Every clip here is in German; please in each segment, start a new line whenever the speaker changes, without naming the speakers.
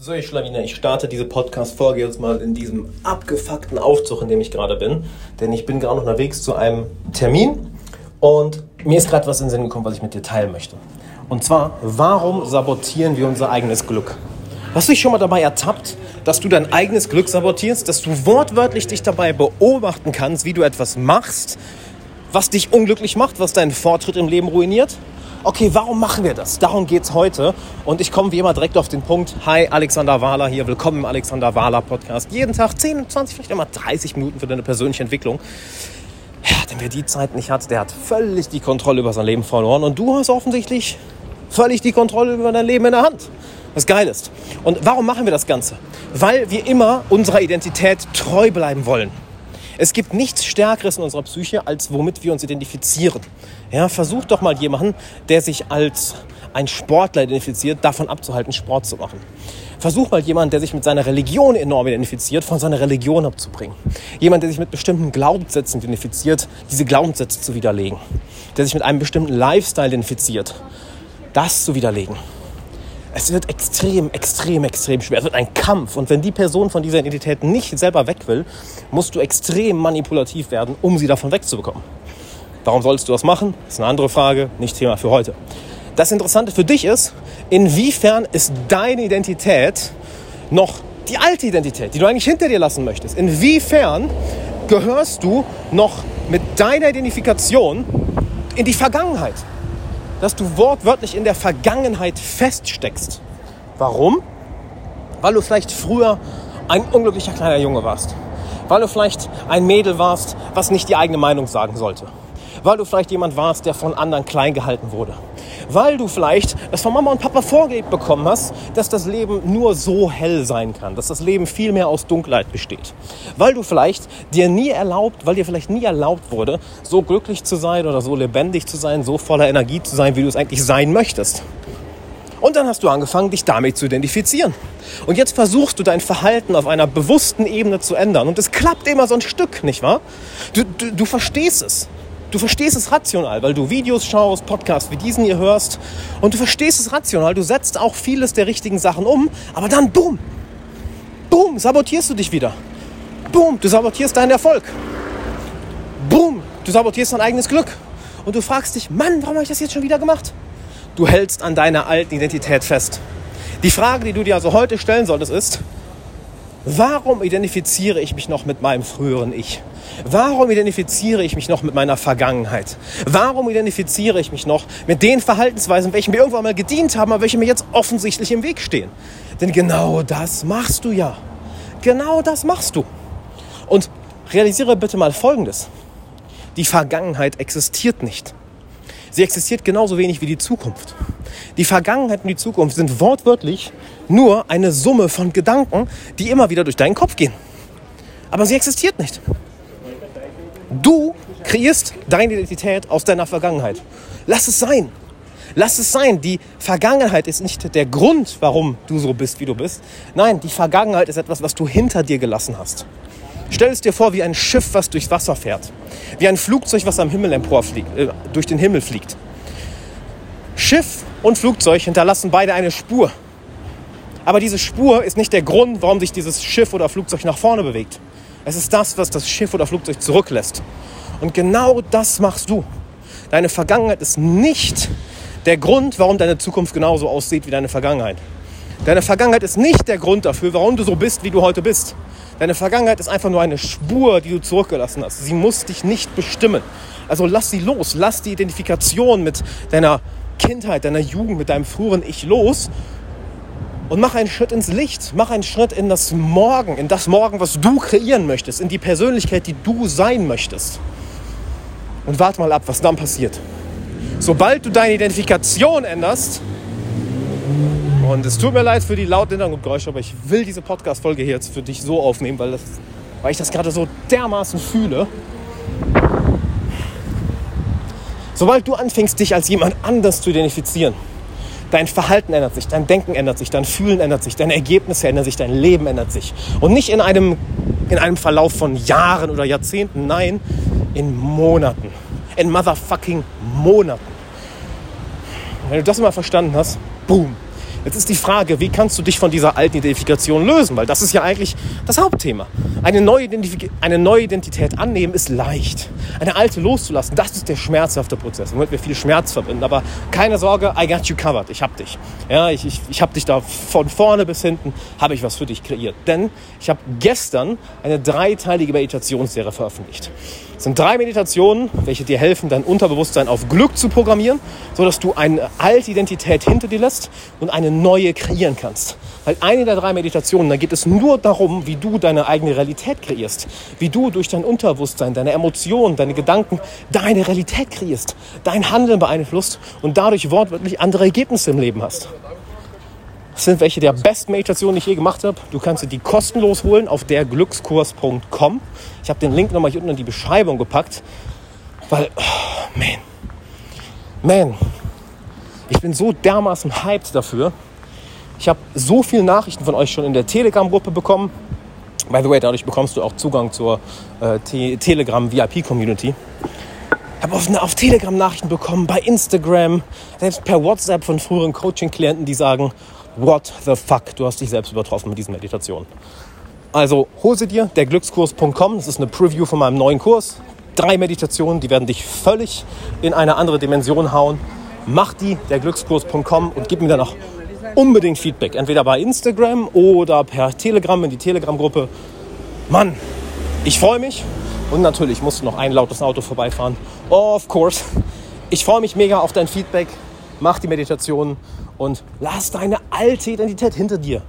So, ich Schlawiner, ich starte diese Podcast-Folge jetzt mal in diesem abgefuckten Aufzug, in dem ich gerade bin. Denn ich bin gerade unterwegs zu einem Termin und mir ist gerade was in den Sinn gekommen, was ich mit dir teilen möchte. Und zwar, warum sabotieren wir unser eigenes Glück? Hast du dich schon mal dabei ertappt, dass du dein eigenes Glück sabotierst, dass du wortwörtlich dich dabei beobachten kannst, wie du etwas machst, was dich unglücklich macht, was deinen Fortschritt im Leben ruiniert? Okay, warum machen wir das? Darum geht es heute. Und ich komme wie immer direkt auf den Punkt. Hi, Alexander Wahler hier. Willkommen im Alexander Wahler Podcast. Jeden Tag 10, 20, vielleicht immer 30 Minuten für deine persönliche Entwicklung. Ja, denn wer die Zeit nicht hat, der hat völlig die Kontrolle über sein Leben verloren. Und du hast offensichtlich völlig die Kontrolle über dein Leben in der Hand. Was geil ist. Und warum machen wir das Ganze? Weil wir immer unserer Identität treu bleiben wollen. Es gibt nichts Stärkeres in unserer Psyche, als womit wir uns identifizieren. Ja, versuch doch mal jemanden, der sich als ein Sportler identifiziert, davon abzuhalten, Sport zu machen. Versuch mal jemanden, der sich mit seiner Religion enorm identifiziert, von seiner Religion abzubringen. Jemand, der sich mit bestimmten Glaubenssätzen identifiziert, diese Glaubenssätze zu widerlegen. Der sich mit einem bestimmten Lifestyle identifiziert, das zu widerlegen. Es wird extrem, extrem, extrem schwer. Es wird ein Kampf. Und wenn die Person von dieser Identität nicht selber weg will, musst du extrem manipulativ werden, um sie davon wegzubekommen. Warum solltest du das machen? Das ist eine andere Frage, nicht Thema für heute. Das Interessante für dich ist, inwiefern ist deine Identität noch die alte Identität, die du eigentlich hinter dir lassen möchtest? Inwiefern gehörst du noch mit deiner Identifikation in die Vergangenheit? Dass du wortwörtlich in der Vergangenheit feststeckst. Warum? Weil du vielleicht früher ein unglücklicher kleiner Junge warst. Weil du vielleicht ein Mädel warst, was nicht die eigene Meinung sagen sollte. Weil du vielleicht jemand warst, der von anderen klein gehalten wurde weil du vielleicht es von Mama und Papa vorgelebt bekommen hast, dass das Leben nur so hell sein kann, dass das Leben viel mehr aus Dunkelheit besteht. Weil du vielleicht dir nie erlaubt, weil dir vielleicht nie erlaubt wurde, so glücklich zu sein oder so lebendig zu sein, so voller Energie zu sein, wie du es eigentlich sein möchtest. Und dann hast du angefangen, dich damit zu identifizieren. Und jetzt versuchst du dein Verhalten auf einer bewussten Ebene zu ändern. Und es klappt immer so ein Stück, nicht wahr? Du, du, du verstehst es. Du verstehst es rational, weil du Videos schaust, Podcasts wie diesen hier hörst und du verstehst es rational. Du setzt auch vieles der richtigen Sachen um, aber dann boom, boom, sabotierst du dich wieder. Boom, du sabotierst deinen Erfolg. Boom, du sabotierst dein eigenes Glück. Und du fragst dich, Mann, warum habe ich das jetzt schon wieder gemacht? Du hältst an deiner alten Identität fest. Die Frage, die du dir also heute stellen solltest, ist, warum identifiziere ich mich noch mit meinem früheren Ich? Warum identifiziere ich mich noch mit meiner Vergangenheit? Warum identifiziere ich mich noch mit den Verhaltensweisen, welche mir irgendwann mal gedient haben, aber welche mir jetzt offensichtlich im Weg stehen? Denn genau das machst du ja. Genau das machst du. Und realisiere bitte mal Folgendes. Die Vergangenheit existiert nicht. Sie existiert genauso wenig wie die Zukunft. Die Vergangenheit und die Zukunft sind wortwörtlich nur eine Summe von Gedanken, die immer wieder durch deinen Kopf gehen. Aber sie existiert nicht. Du kreierst deine Identität aus deiner Vergangenheit. Lass es sein. Lass es sein. Die Vergangenheit ist nicht der Grund, warum du so bist, wie du bist. Nein, die Vergangenheit ist etwas, was du hinter dir gelassen hast. Stell es dir vor wie ein Schiff, was durchs Wasser fährt. Wie ein Flugzeug, was am Himmel emporfliegt, äh, durch den Himmel fliegt. Schiff und Flugzeug hinterlassen beide eine Spur. Aber diese Spur ist nicht der Grund, warum sich dieses Schiff oder Flugzeug nach vorne bewegt. Es ist das, was das Schiff oder Flugzeug zurücklässt. Und genau das machst du. Deine Vergangenheit ist nicht der Grund, warum deine Zukunft genauso aussieht wie deine Vergangenheit. Deine Vergangenheit ist nicht der Grund dafür, warum du so bist, wie du heute bist. Deine Vergangenheit ist einfach nur eine Spur, die du zurückgelassen hast. Sie muss dich nicht bestimmen. Also lass sie los. Lass die Identifikation mit deiner Kindheit, deiner Jugend, mit deinem früheren Ich los und mach einen Schritt ins Licht, mach einen Schritt in das Morgen, in das Morgen, was du kreieren möchtest, in die Persönlichkeit, die du sein möchtest. Und warte mal ab, was dann passiert. Sobald du deine Identifikation änderst, und es tut mir leid für die lauten Hintergrundgeräusche, aber ich will diese Podcast-Folge hier jetzt für dich so aufnehmen, weil, das, weil ich das gerade so dermaßen fühle. Sobald du anfängst, dich als jemand anders zu identifizieren, Dein Verhalten ändert sich, dein Denken ändert sich, dein Fühlen ändert sich, deine Ergebnisse ändern sich, dein Leben ändert sich. Und nicht in einem, in einem Verlauf von Jahren oder Jahrzehnten, nein, in Monaten. In motherfucking Monaten. Wenn du das mal verstanden hast, boom, Jetzt ist die Frage, wie kannst du dich von dieser alten Identifikation lösen? Weil das ist ja eigentlich das Hauptthema. Eine neue, eine neue Identität annehmen ist leicht. Eine alte loszulassen, das ist der schmerzhafte Prozess, womit wir viel Schmerz verbinden. Aber keine Sorge, I got you covered. Ich hab dich. Ja, ich, ich, ich hab dich da von vorne bis hinten, habe ich was für dich kreiert. Denn ich habe gestern eine dreiteilige Meditationsserie veröffentlicht. Es sind drei Meditationen, welche dir helfen, dein Unterbewusstsein auf Glück zu programmieren, sodass du eine alte Identität hinter dir lässt und eine neue kreieren kannst. Weil eine der drei Meditationen, da geht es nur darum, wie du deine eigene Realität kreierst, wie du durch dein Unterbewusstsein, deine Emotionen, deine Gedanken deine Realität kreierst, dein Handeln beeinflusst und dadurch wortwörtlich andere Ergebnisse im Leben hast. Das sind welche der besten Meditationen, die ich je gemacht habe. Du kannst dir die kostenlos holen auf derglückskurs.com. Ich habe den Link nochmal hier unten in die Beschreibung gepackt, weil, oh, man, man, ich bin so dermaßen hyped dafür. Ich habe so viele Nachrichten von euch schon in der Telegram-Gruppe bekommen. By the way, dadurch bekommst du auch Zugang zur äh, Te Telegram VIP-Community. Ich habe auf, auf, Telegram Nachrichten bekommen, bei Instagram, selbst per WhatsApp von früheren Coaching-Klienten, die sagen, what the fuck, du hast dich selbst übertroffen mit diesen Meditationen. Also hol sie dir, derglückskurs.com, das ist eine Preview von meinem neuen Kurs. Drei Meditationen, die werden dich völlig in eine andere Dimension hauen. Mach die, derglückskurs.com und gib mir dann auch unbedingt Feedback. Entweder bei Instagram oder per Telegram in die Telegram-Gruppe. Mann, ich freue mich. Und natürlich musst du noch ein lautes Auto vorbeifahren. Of course. Ich freue mich mega auf dein Feedback. Mach die Meditation und lass deine alte Identität hinter dir.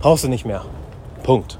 Brauchst du nicht mehr. Punkt.